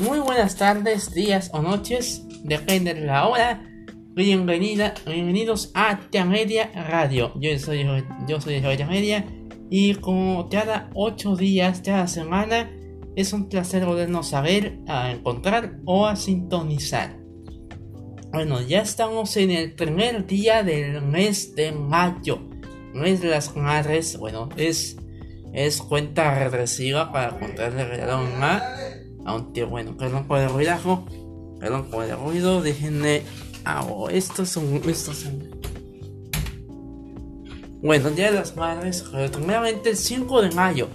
Muy buenas tardes, días o noches, depende de la hora. Bienvenida, bienvenidos a Media Radio. Yo soy yo soy Media y como cada 8 días, cada semana, es un placer volvernos a ver, a encontrar o a sintonizar. Bueno, ya estamos en el primer día del mes de mayo. Mes de las madres, bueno, es, es cuenta regresiva para contarle regalo a aunque bueno, perdón por el ruidajo. Perdón por el ruido. Déjenme. Hago estos son. Estos son. Bueno, Día de las Madres. Primeramente el 5 de mayo.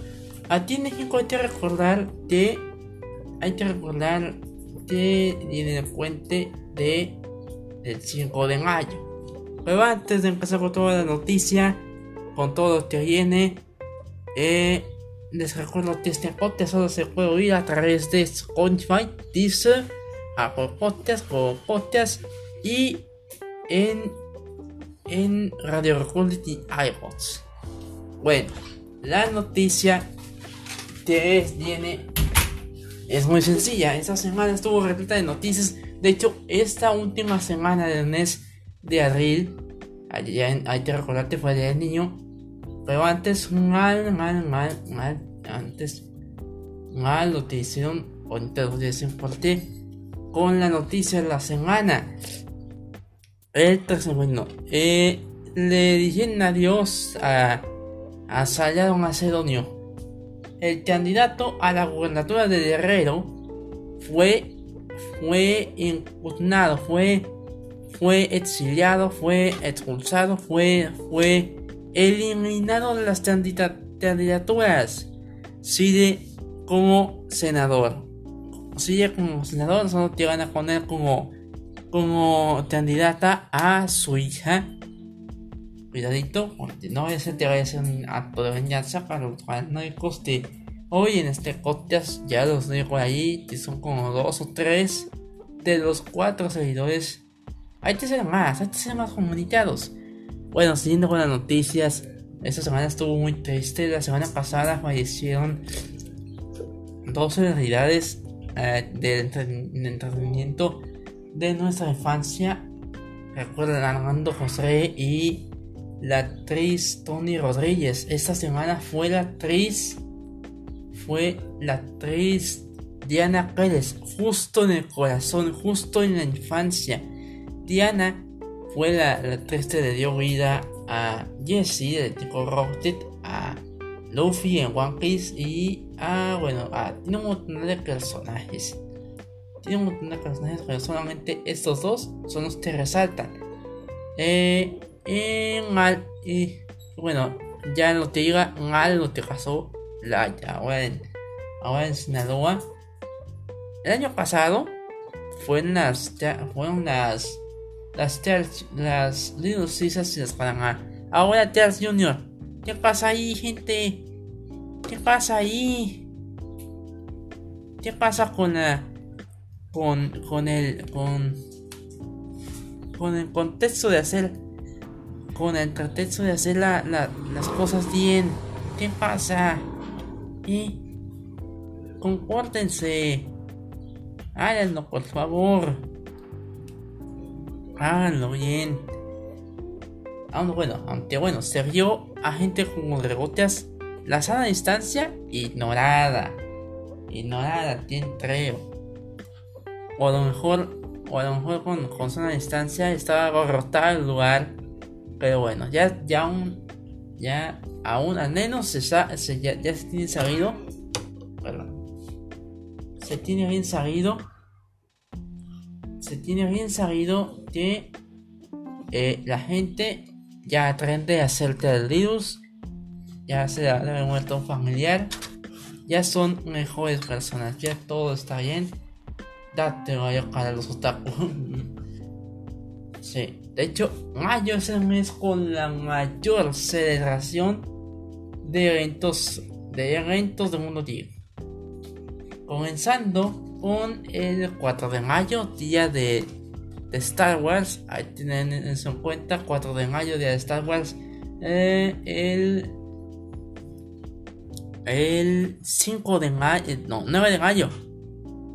A ti en México hay que recordar que. Hay que recordar que viene el puente de. Del 5 de mayo. Pero antes de empezar con toda la noticia. Con todo lo que viene. Eh les recuerdo que este podcast solo se puede oír a través de Spotify, Deezer, Apple Podcast, Google Podcast y en, en Radio Republic y iPods. Bueno, la noticia que viene es muy sencilla. Esta semana estuvo repleta de noticias. De hecho, esta última semana del mes de abril, hay que recordar fue el niño, pero antes, mal, mal, mal, mal. Antes, mal lo que hicieron. Lo por ti. Con la noticia de la semana. El bueno. Eh, le dijeron adiós a, a Salado Macedonio. El candidato a la gubernatura de Guerrero fue fue impugnado, fue fue exiliado, fue expulsado, fue fue eliminado de las candidaturas. Sigue como senador. Sigue como senador, solo te van a poner como, como candidata a su hija. Cuidadito, porque no a te vaya a hacer un acto de venganza, para lo cual no hay coste. Hoy en este podcast ya los dejo ahí, que son como dos o tres de los cuatro seguidores. Hay que ser más, hay que ser más comunicados. Bueno, siguiendo con las noticias, esta semana estuvo muy triste. La semana pasada fallecieron dos celebridades eh, del entretenimiento de nuestra infancia. Recuerden Armando José y la actriz Tony Rodríguez. Esta semana fue la actriz. Fue la actriz Diana Pérez. Justo en el corazón, justo en la infancia. Diana fue la, actriz que le dio vida a Jesse de tipo Rocket, a Luffy en One Piece y a, bueno, a, tiene un montón de personajes. Tiene un montón de personajes, pero solamente estos dos son los que resaltan. Eh, mal, y bueno, ya no te diga mal lo que pasó la, ahora, en, ahora en Sinaloa. El año pasado fueron las, fueron las las Tears, las Little Caesars y las Panamá. Ahora Tears Junior. ¿Qué pasa ahí, gente? ¿Qué pasa ahí? ¿Qué pasa con la. con. con el. con. con el contexto de hacer. con el contexto de hacer la, las cosas bien? ¿Qué pasa? ¿Y? Compórtense. Háganlo, por favor háganlo bien. Aunque ah, bueno, aunque bueno, se vio a gente con rebotes. La sana distancia, ignorada. Ignorada, tiene creo. O a lo mejor, o a lo mejor con, con sana distancia estaba abarrotado el lugar. Pero bueno, ya, ya aún, ya aún al menos se, se ya, ya, se tiene sabido. Perdón. Se tiene bien sabido se tiene bien sabido que eh, la gente ya aprende a hacer virus, ya se ha un familiar, ya son mejores personas, ya todo está bien. Date vaya para los otaku. sí, de hecho, mayo es el mes con la mayor celebración de eventos de eventos del mundo tío. Comenzando con el 4 de mayo, día de, Star Wars. Ahí tienen en su cuenta, 4 de mayo, día de Star Wars. Eh, el, el 5 de mayo, no, 9 de mayo.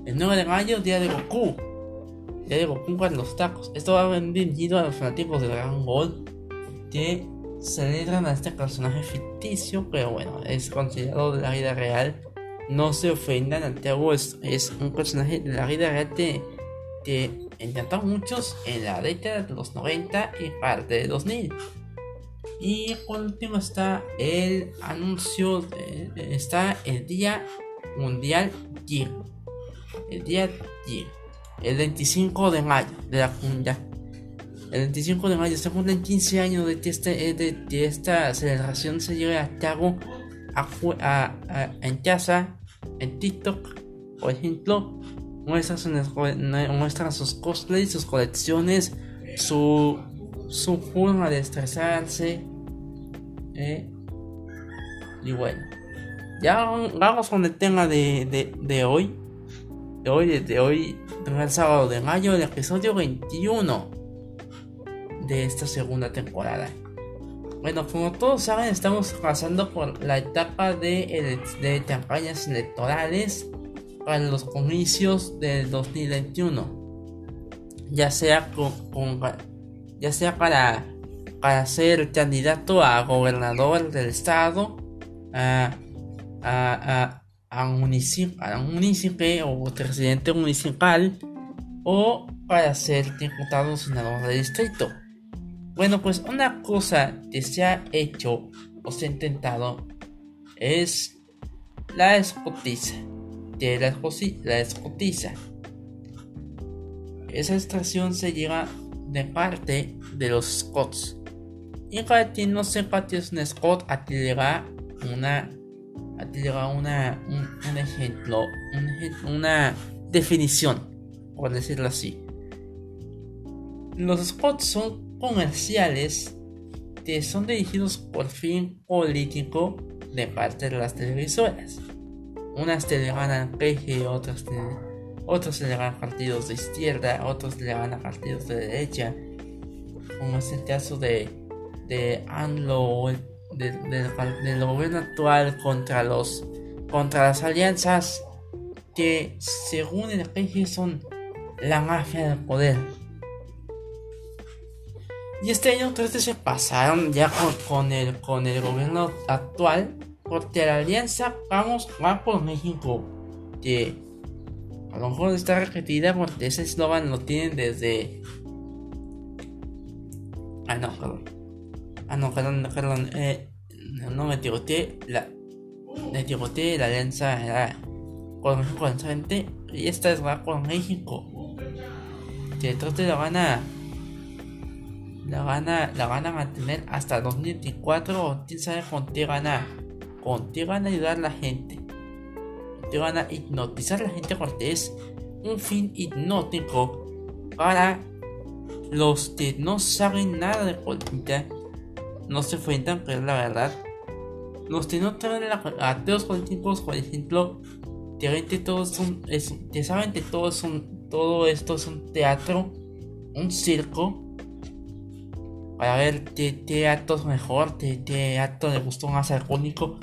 El 9 de mayo, día de Goku. Día de Goku con los tacos. Esto va vendido a los fanáticos de Dragon Ball que celebran a este personaje ficticio, pero bueno, es considerado de la vida real. No se ofendan, Antiguo es, es un personaje de la vida real que, que encantó a muchos en la década de los 90 y parte de 2000. Y por último está el anuncio, está el Día Mundial GIR. El Día GIR. El 25 de mayo de la comunidad. El 25 de mayo se cumplen 15 años de que, este, de, esta celebración se lleve a cabo en casa, en TikTok, por ejemplo. Muestran, sus cosplays, sus colecciones, su, su forma de estresarse. ¿eh? Y bueno, ya vamos con el tema de, de, hoy. De hoy, de hoy, el sábado de mayo, el episodio 21 de esta segunda temporada. Bueno, como todos saben, estamos pasando por la etapa de, de campañas electorales para los comicios del 2021. Ya sea con, ya sea para, para ser candidato a gobernador del estado, a, a, a, un municipio, o presidente municipal, o para ser diputado o senador del distrito. Bueno, pues una cosa que se ha hecho o se ha intentado es la escotiza. De la, la escotiza. Esa extracción se llega de parte de los Scots. Y para quien no sepa que es un Scott, le una, aquí le una, un, ejemplo, una definición, por decirlo así. Los Scots son comerciales que son dirigidos por fin político de parte de las televisoras. Unas te le ganan PG, otras te, otros le ganan partidos de izquierda, otros le ganan partidos de derecha. Como es el caso de, de ANLO, del gobierno actual contra los contra las alianzas que según el PG son la mafia del poder y este año 13 se pasaron ya con, el, con el gobierno actual. Porque la alianza Vamos va por México. Que a lo mejor está repetida porque ese eslogan lo tienen desde. Ah, no, perdón. Ah, no, perdón, perdón. Eh, no me tiroteé. La, me tiroteé la alianza con México. Y esta es va con México. Que entonces la van a la gana la van a mantener hasta 2024 o quién sabe con qué gana con qué van a ayudar a la gente. Te van a hipnotizar a la gente porque es un fin hipnótico para los que no saben nada de política no se enfrentan pero la verdad los que no traen a los políticos por ejemplo son que saben que todo es un todo esto es un teatro un circo para ver qué, qué actos mejor, qué, qué acto le gustó más al público.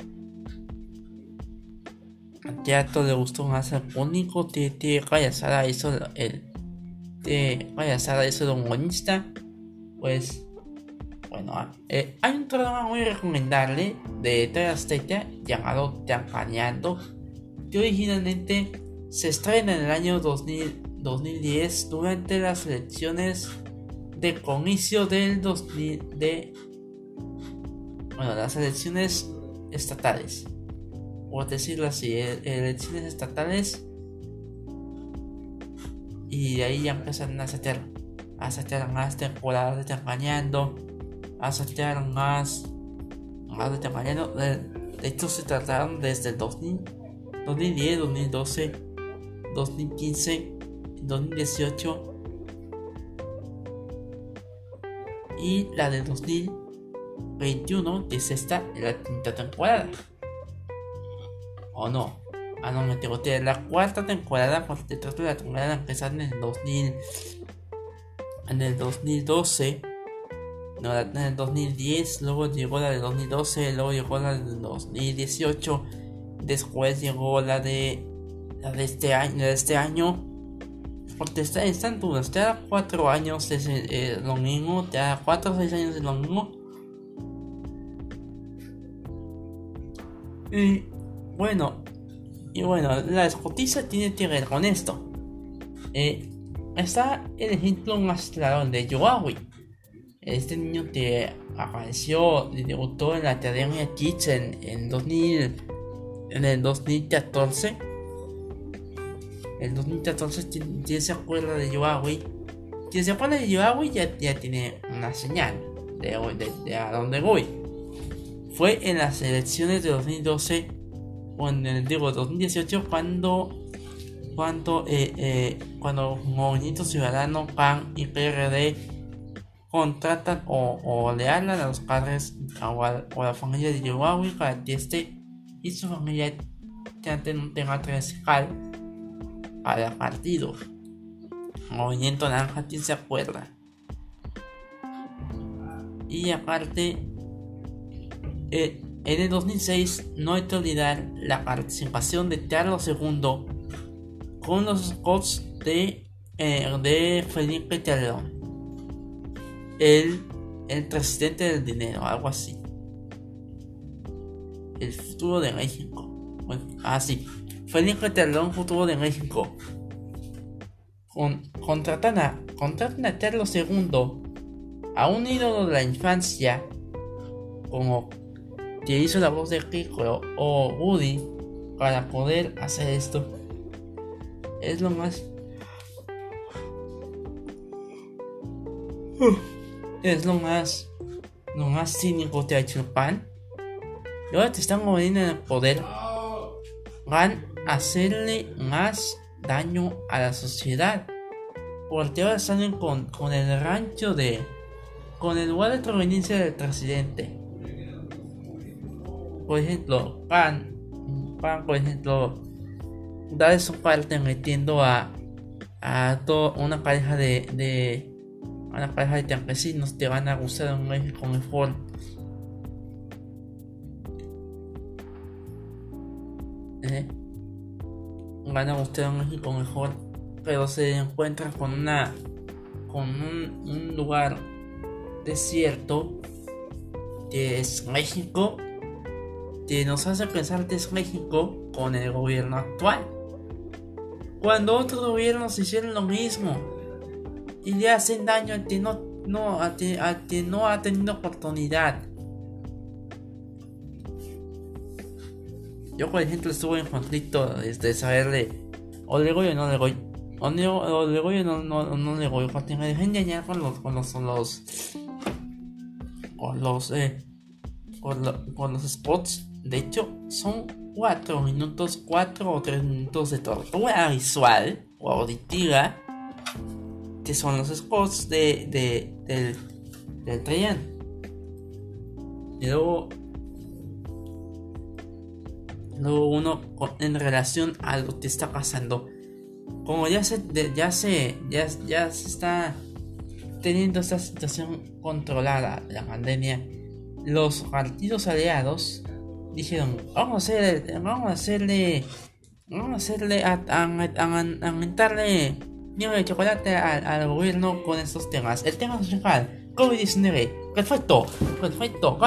Qué acto le gustó más al público, qué, qué payasada hizo el. Qué payasada hizo el humanista. Pues. Bueno, ah, eh, hay un programa muy recomendable de TV llamado Campañando, que originalmente se estrena en el año 2000, 2010 durante las elecciones de comicio del 2000 de bueno las elecciones estatales. Por decirlo así e-, elecciones estatales. Y de ahí ya empiezan a sacar a más temporadas de Tamañando a sacar más más de Tamañando. De, de hecho se trataron desde el 2000 2010 2012 2015 2018 y la de 2021 que es esta la quinta temporada. O no ah no me tengo la cuarta temporada porque de la temporada empezar en el 2000 en el 2012 no, en el 2010 luego llegó la de 2012 luego llegó la de 2018 después llegó la de la de este año, de este año porque está, están dudas, te da 4 años de lo mismo, te da 4 o 6 años de lo mismo. Y bueno, y bueno, la escotisa tiene que ver con esto. Eh, está el ejemplo más claro de Yoawi. Este niño que apareció y debutó en la Academia Kitchen en, 2000, en el 2014. El 2014 quien se acuerda de Yoawi. Quien se acuerda de Yoawi ya, ya tiene una señal de, de, a dónde voy. Fue en las elecciones de 2012, o en el digo 2018, cuando cuando eh, eh, cuando Movimiento Ciudadano, PAN y PRD contratan o, le hablan a los padres o a, la familia de Yowawi para que este y su familia tengan tema transversal para partido. Movimiento Naranja, ¿quién se acuerda? Y aparte, eh, en el 2006 no hay que olvidar la participación de Carlos II con los Scots de, eh, de Felipe Calderón el, el presidente del dinero, algo así. El futuro de México. Bueno, así. Ah, Felipe Telón, futuro de México. Con, contratan, a, contratan a Carlos II, a un ídolo de la infancia, como que hizo la voz de Rico o Woody, para poder hacer esto. Es lo más es lo más, lo más cínico que ha hecho PAN. Y ahora te están moviendo en el poder. Van hacerle más daño a la sociedad. Porque ahora salen con, con el rancho de. con el lugar de proveniencia del presidente. Por ejemplo, PAN. PAN, por ejemplo, da su parte metiendo a. a toda una pareja de, de a la pareja de campesinos te van a gustar un México mejor. ¿Eh? Van a gustar un México mejor, pero se encuentran con una con un, lugar desierto que es México que nos hace pensar que es México con el gobierno actual. Cuando otros gobiernos hicieron lo mismo, y le hacen daño a que no, no, a no ha tenido oportunidad. Yo, por ejemplo, estuve en conflicto de este, saberle o le voy o no le voy. O le, o le voy o no, no, no le voy. Porque me dejen engañar con los, con los, con los, con los, eh, con, con los spots. De hecho, son 4 minutos, 4 o 3 minutos de tortura visual o auditiva que son los spots de, de, del, del Y luego, luego uno en relación a lo que está pasando. Como ya se, ya se, ya, ya se está teniendo esta situación controlada, la pandemia, los partidos aliados dijeron, vamos a hacer, vamos a hacerle, vamos a hacerle, a, a, a, a aumentarle niño de chocolate al, gobierno con estos temas. El tema social, COVID-19, perfecto, perfecto,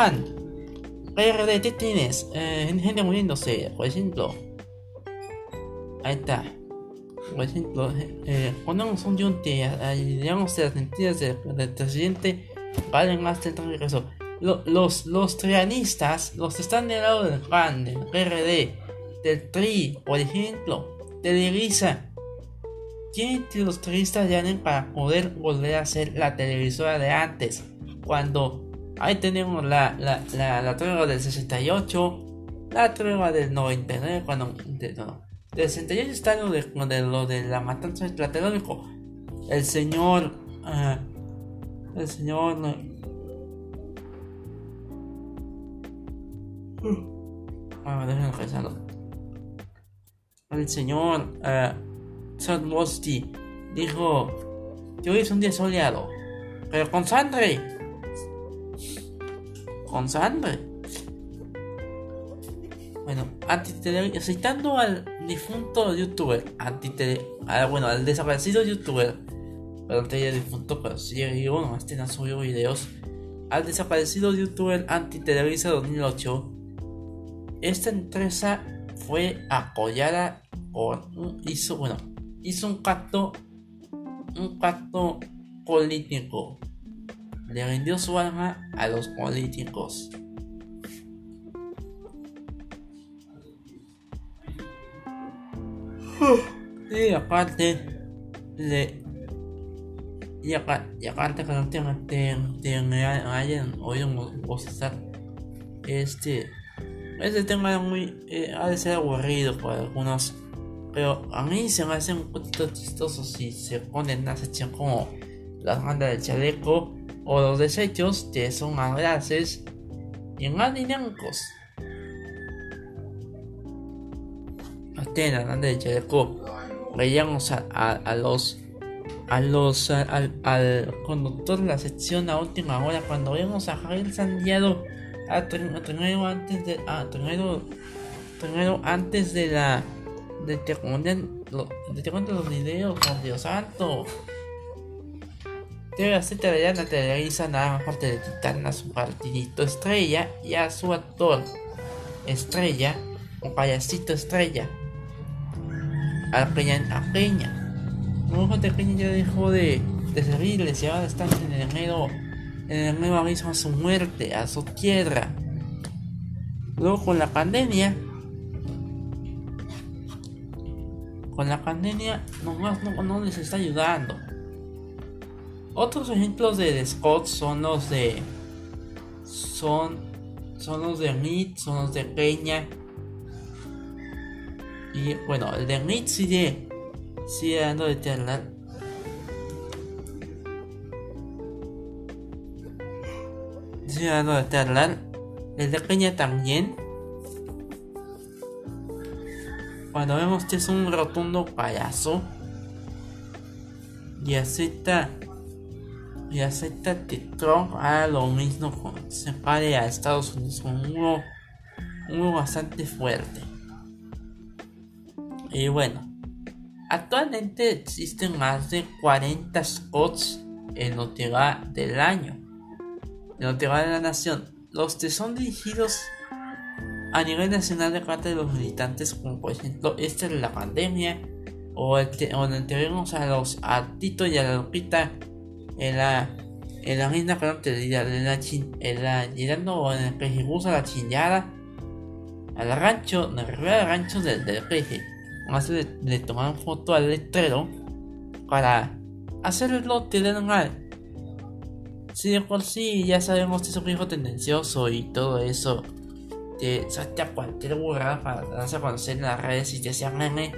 Juan. PRD, ¿qué tienes? Eh, gente muriéndose, por ejemplo. Ahí está. Por ejemplo, eh, ponemos un yunte, digamos, las mentiras del, presidente valen más del regreso. los, los trianistas, los que están del lado del PAN, del PRD, del TRI, por ejemplo, de Elisa, tienen los turistas llanen para poder volver a ser la televisora de antes. Cuando ahí tenemos la, la, la, tregua del 68, la tregua del 99, cuando. De, no, del 68 está lo de, lo de la matanza del Tlatelolco. El señor. Uh, el señor. Uh, déjenme. El señor. Uh, dijo que hoy es un día soleado, pero con sangre. Con sangre. Bueno, citando al difunto youtuber, antitele, bueno, al desaparecido youtuber, pero antes difunto, pero sigue bueno, este no subió videos, al desaparecido youtuber Antitelevisa 2008, esta empresa fue apoyada por hizo, bueno, hizo un pacto, un pacto político, le vendió su alma a los políticos. Y aparte, le, y, aparte que no tengan, tengan, hayan oído estar este, este tema muy, eh, ha de ser aburrido para algunos, pero a mí se me hace un poquito chistoso si se ponen una sección como las bandas del chaleco o los desechos que son más dinámicos. Atenas, banda del chaleco, veíamos a, a, los a los al, conductor de la sección a última hora cuando vemos a Javier Sandiado a primero antes de a primero, primero antes de la de te cuenten los videos por Dios santo Debe hacer la televisa nada más parte de quitar a su partidito estrella y a su actor estrella un payasito estrella. A Peña a Peña. Un de Peña ya dejó de, de servirles y ahora están en el nuevo en el nuevo aviso a su muerte a su tierra. Luego con la pandemia con la pandemia nomás no, no les está ayudando otros ejemplos de Scott son los de. Son. Son los de Meat, son los de Peña. Y bueno, el de Meat sigue. Sigue dando de charlar. Sigue dando de charlar. El de Peña también. Cuando vemos que es un rotundo payaso. Y acepta y acepta que Trump haga lo mismo con se pare a Estados Unidos con uno, uno bastante fuerte. Y bueno, actualmente existen más de 40 spots en lo que del año, en lo de la nación. Los que son dirigidos a nivel nacional de parte de los militantes, como por ejemplo este de la pandemia, o el que, a los a Tito y a la Lupita en la en la misma parte de la, en chin, en la llegando en el peje usa la chingada al rancho me refiero al rancho del, del peje. Más le, le tomaron foto al letrero para hacerlo tener mal si de por sí ya sabemos que es un hijo tendencioso y todo eso. Que salte a cualquier burrada para darse a conocer en las redes y que sea meme.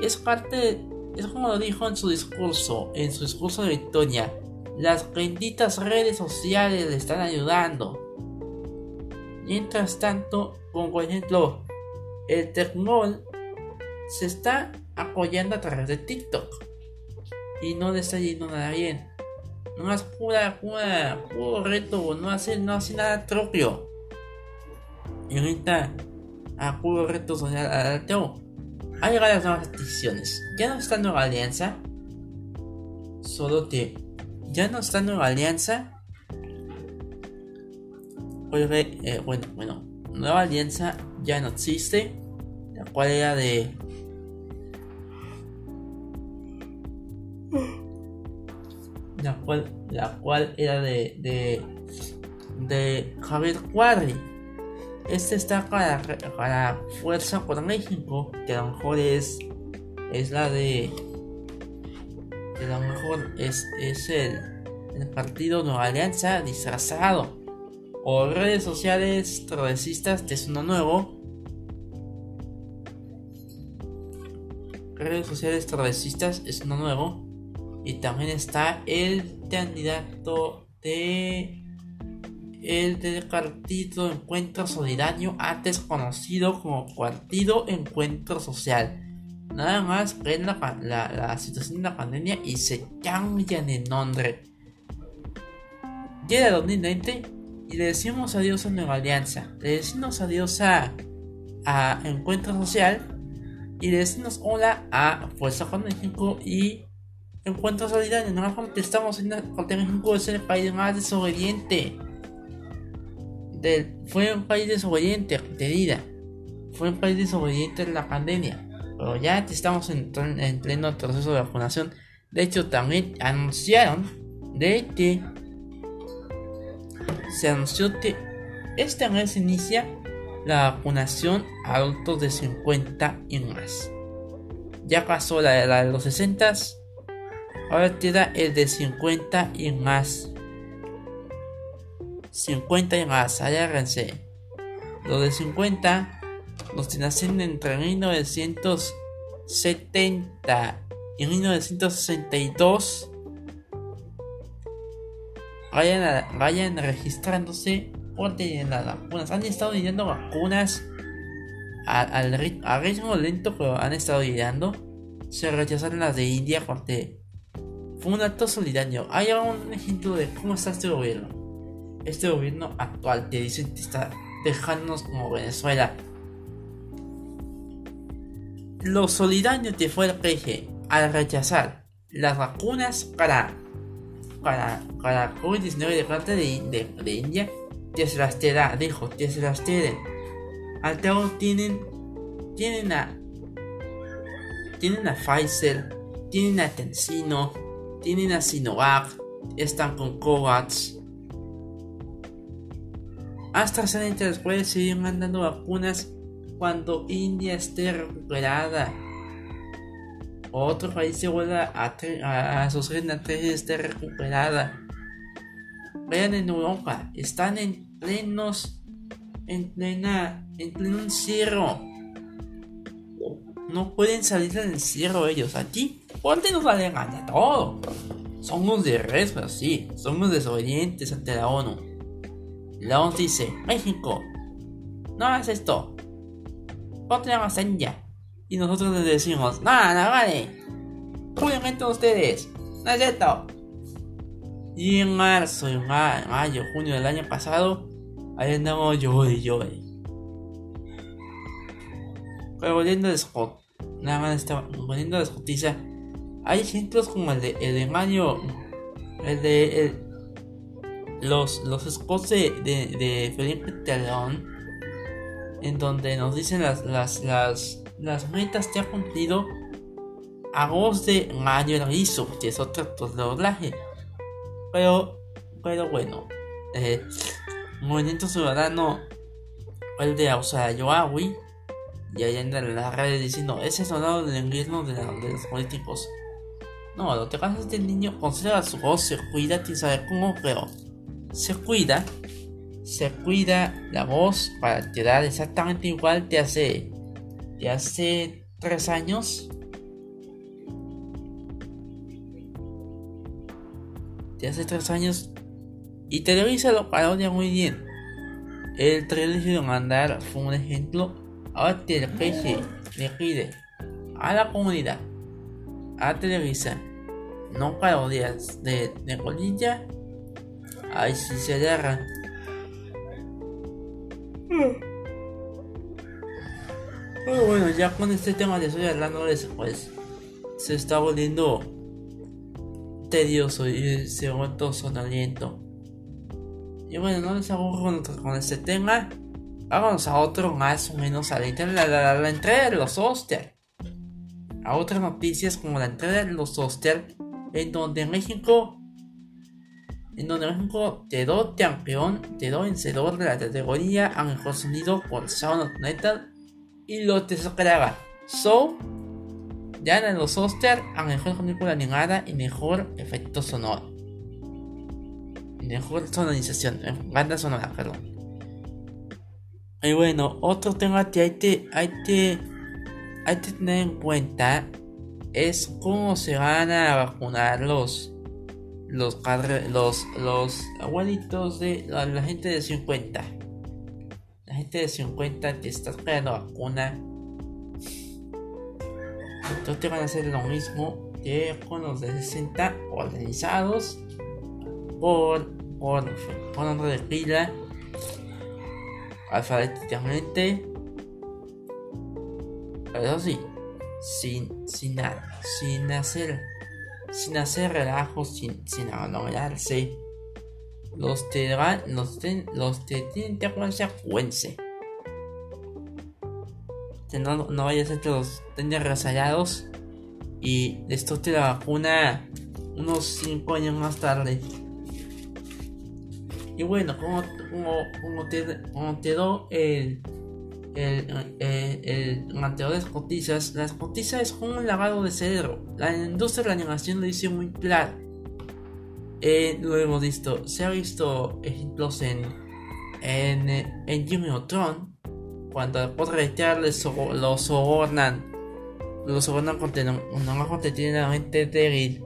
Es parte es como lo dijo en su discurso, en su discurso de victoria. Las benditas redes sociales le están ayudando. Mientras tanto, como por ejemplo, el Tecnol se está apoyando a través de TikTok. Y no le está yendo nada bien. No es pura, pura, puro reto, no hace, no hace nada propio. Y ahorita, a puro reto social adaptó ha llegado las nuevas decisiones. Ya no está Nueva Alianza. Solo que ya no está Nueva Alianza. Oye, eh, bueno, bueno, Nueva Alianza ya no existe. La cual era de. La cual, la cual era de. de. de Javier Cuadri este está para, para Fuerza por México, que a lo mejor es, es la de. Que a lo mejor es, es el, el partido Nueva Alianza disfrazado. O redes sociales progresistas es uno nuevo. Redes sociales progresistas es uno nuevo. Y también está el candidato de el del Partido Encuentro Solidario, antes conocido como Partido Encuentro Social. Nada más ven la, la, situación de la pandemia y se cambian de nombre. Llega 2020 y le decimos adiós a Nueva Alianza, le decimos adiós a, a Encuentro Social y le decimos hola a Fuerza 45 y Encuentro Solidario. No nos estamos en México es el país más desobediente. Fue un país desobediente, querida. Fue un país desobediente en la pandemia. Pero ya estamos en, en pleno proceso de vacunación. De hecho, también anunciaron de que se anunció que este mes inicia la vacunación a adultos de 50 y más. Ya pasó la, de los 60, ahora queda el de 50 y más. 50 y más, agárrense. Los de 50, los que nacen entre 1970 y 1962, vayan, vayan registrándose porque las vacunas han estado llegando vacunas al, ritmo lento, pero han estado llegando. Se rechazaron las de India porque fue un acto solidario. Hay un ejemplo de cómo está este gobierno. Este gobierno actual te dicen que está dejándonos como Venezuela. Lo solidario te fue el que al rechazar las vacunas para para, para COVID-19 de parte de, de India te se las te da, dijo, te se las te Al cabo tienen, tienen a, tienen a Pfizer, tienen a Tensino, tienen a Sinovac, están con COVAX. AstraZeneca les puede seguir mandando vacunas cuando India esté recuperada. otro país se vuelva a, a, sus esté recuperada. Vean en Europa, están en plenos, en plena, en pleno encierro. No pueden salir del encierro ellos. Aquí, ponte nos vale gana todo. Somos de respeto, sí. Somos desobedientes ante la ONU. La ONU dice, México, no hagas esto. Ponte la ya. Y nosotros les decimos, nada, no, vale. Obviamente ustedes. No es esto. Y en marzo, en mayo, junio del año pasado, ahí andamos llore, llore. Pero volviendo a Scott, nada más estaba volviendo a la hay ejemplos como el de, el de Mario, el de los, los Scots de, de, Felipe Telón, en donde nos dicen las, las, las, las metas que ha cumplido a voz de Mario hizo, que es otro doblaje. Pero, pero bueno, eh, Movimiento Ciudadano, el de Yoawi, y ahí anda en la red diciendo, ese soldado del invierno de, los políticos. No, lo que pasa es niño conserva su voz, se cuida, quién sabe cómo, pero se cuida, se cuida la voz para quedar exactamente igual que hace, de hace tres años de hace tres años y Televisa lo parodia muy bien. El trailer de mandar fue un ejemplo. Ahora Televisa le pide a la comunidad, a Televisa, no parodias de, de. Ahí sí se agarra. Pero bueno, ya con este tema de estoy eso, pues se está volviendo tedioso y se vuelto sonoliento. Y bueno, no les aburro con, este tema. Vamos a otro más o menos a la, la, la, entrega de los Oster. A otras noticias como la entrega de los Oster. En donde México. En donde México quedó campeón, quedó vencedor de la categoría a mejor sonido por Sound of Metal. Y lo te So, en los Oscar a mejor película animada y mejor efecto sonoro. Mejor sonorización, eh, banda sonora, perdón. Y bueno, otro tema que hay que, hay que, hay que tener en cuenta es cómo se van a vacunar los los los, los abuelitos de la, gente de 50. La gente de 50 que está esperando vacuna entonces van a hacer lo mismo que con los de 60 organizados por, por, por nombre de pila alfabéticamente Eso sí, sin, sin, sin hacer sin hacer relajos, sin, sin aglomerarse. Los te los, los te tienen que consecuencia. No, no vaya a ser que los tengan resallados y esto la vacuna unos 5 años más tarde. Y bueno, como, como, como te, como te doy el el, el, el de escotizas, la escotiza es como un lavado de cerebro. La industria de la animación lo dice muy claro. Eh, lo hemos visto, se ha visto ejemplos en, en, en Jimmy Tron, cuando después de retirarles lo sobornan, lo sobornan con un trabajo mente débil.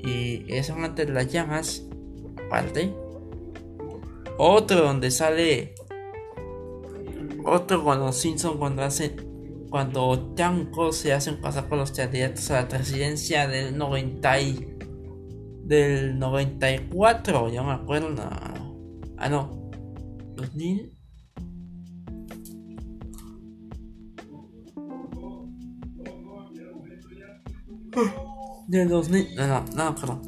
Y eso antes de las llamas, aparte. Otro donde sale otro con los Simpsons cuando hacen cuando Tanko se hacen pasar por los candidatos a la presidencia del 90 y, del 94, ya me acuerdo. Ah, no. 2000 del 2000, no, no, no, perdón.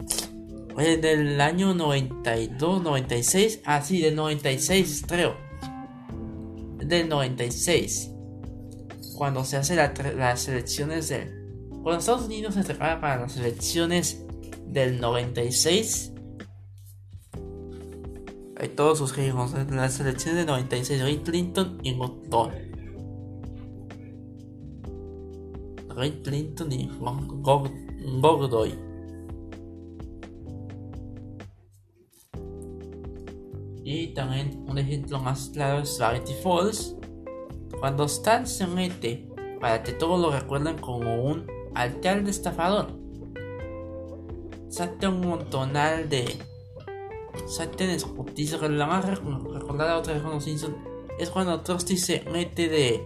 Oye, del año 92, 96, ah, sí, del 96, creo del 96, cuando se hacen las elecciones del... Cuando Estados Unidos se prepara para las elecciones del 96, hay todos sus hijos en las elecciones del 96, Ray Clinton y Gordon. Ray Clinton y Gordoy. Y también un ejemplo más claro es Gravity Falls. Cuando Stan se mete para que todos lo recuerden como un alcalde estafador. Salte un montonal de. Salte escotiza. La más recordada otra vez con los Simpsons es cuando Trusty se mete de.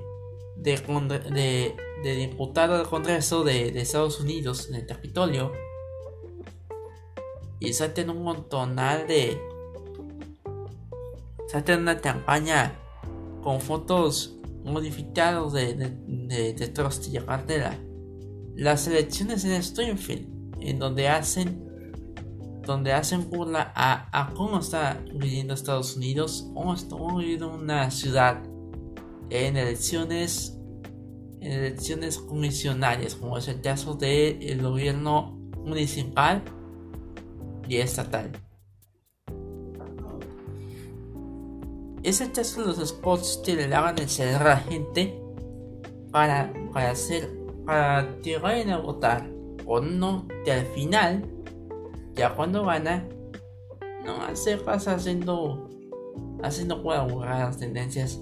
de, de, de diputado del Congreso de, de, Estados Unidos en el Capitolio. Y salten un montonal de se hace una campaña con fotos modificadas de, de, de, y aparte la, las elecciones en Springfield en donde hacen donde hacen burla a, a cómo está viviendo Estados Unidos cómo está viviendo una ciudad en elecciones en elecciones comisionarias como es el caso del gobierno municipal y estatal es el caso de los spots que le hagan encender a la gente para, para hacer para que vayan a votar. O no que al final ya cuando gana no hace pasa haciendo haciendo las tendencias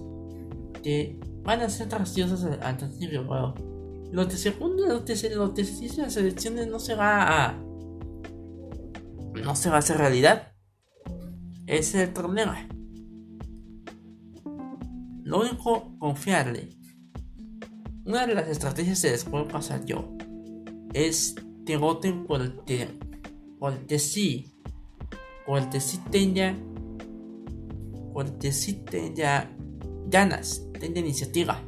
que van a ser graciosas al principio pero lo de segundo lo de, lo de las elecciones no se va a no se va a hacer realidad. Es el problema lo único, confiarle. Una de las estrategias les puedo pasar yo es que voten por el que, por el que sí, por que sí tenga, por que sí tenga ganas, tenga iniciativa.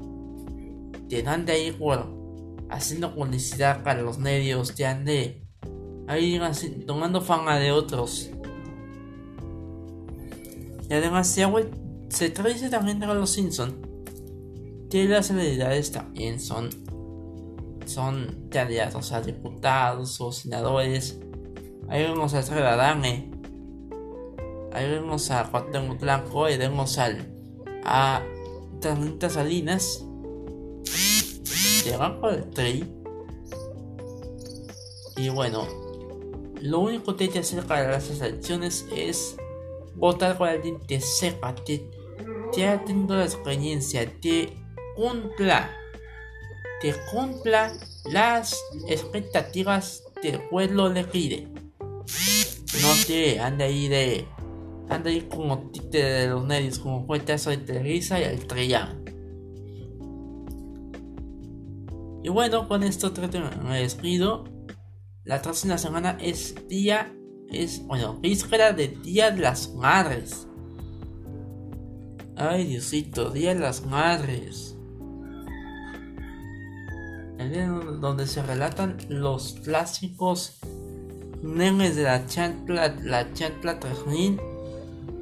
Que dan de ahí por haciendo publicidad para los medios, que ande ahí tomando fama de otros. Y además se ha vuelto se traduce también a los Simpsons que las celebridades también son son candidatos a diputados o senadores. Vemos a Estrella Adame. Ahí vemos a Cuauhtémoc Blanco. Ahí vemos al a Tanita Salinas. Llegan por el tri. Y bueno, lo único que hay que hacer para las elecciones es votar con alguien que sepa que ya tengo la experiencia de cumpla, que cumpla las expectativas del pueblo le pide. No sé, anda ahí de. Anda ahí como tite de los medios, como el caso de Teresa y el. Y bueno, con esto me despido. La próxima semana es día. Es, bueno, víspera de Día de las Madres. Ay, Diosito, Día de las Madres. el día donde se relatan los clásicos memes de la chantla, la chantla Tajín,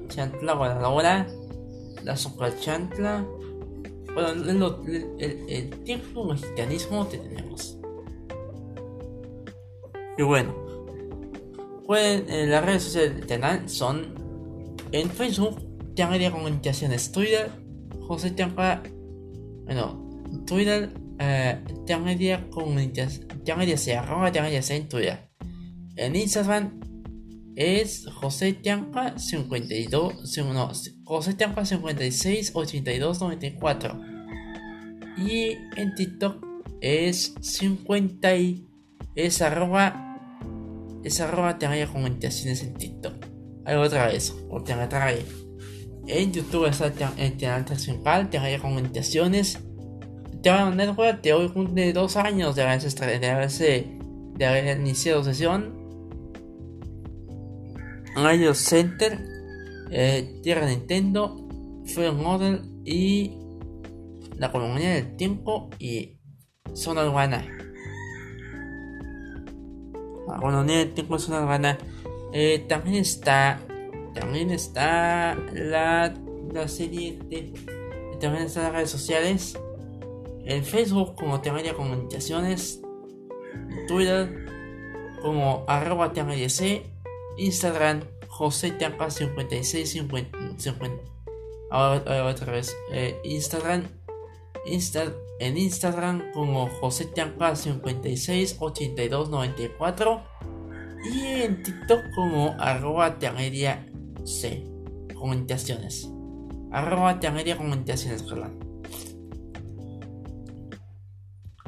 chantla voladora, la super chantla. Bueno, el, el, tiempo mexicanismo que tenemos. Y bueno, pueden, en las redes sociales del canal son en Facebook, Tianguería Comunicaciones Twitter, José Tianca, bueno, Twitter, eh, Tianguería Comunicaciones, Tianguería C, arroba Tianguería C en Twitter. En Instagram es José Tianca 52, no, José Tianca 56 82 94. Y en TikTok es 50 y es arroba es arroba Tianguería Comunicaciones en TikTok. Hay otra vez, o te trae. En YouTube está el canal principal, Tianguería Comunicaciones. Tianguería Network de hoy cumple dos años de haberse, de haberse de haber iniciado sesión Radio Center, eh, Tierra Nintendo, Fue Model y La Colonia del Tiempo y Zona Urbana. La Colonia del Tiempo y Zona Urbana. Eh, también está. También está la, la serie de. También está las redes sociales. En Facebook como Terraria Comunicaciones. Twitter como arroba C Instagram José Tampa 56 50, 50. Ahora, otra vez. Eh, Instagram. Insta, en Instagram como José Tampa 56 82 94. Y en TikTok como arroba C. Comunicaciones. Arroba Tianguería Comunicaciones.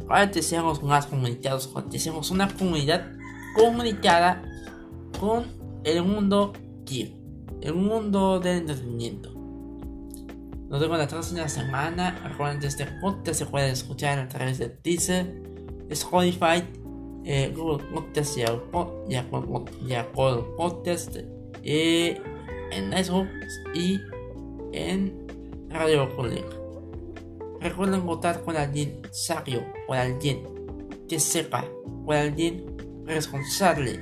Ahora deseamos más comunicados, deseamos una comunidad comunicada con el mundo el mundo del entretenimiento. Nos vemos la próxima semana. Recuerden que este podcast se puede escuchar a través de Deezer, Spotify, eh, Google Podcast y Apple Podcast, eh, en Facebook y en Radio Public. Recuerden votar con alguien sabio, con alguien que sepa, con alguien responsable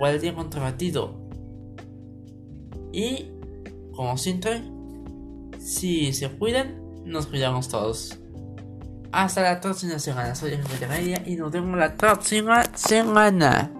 o alguien controvertido. Y, como siempre, si se cuidan, nos cuidamos todos. Hasta la próxima semana. Soy Media y nos vemos la próxima semana.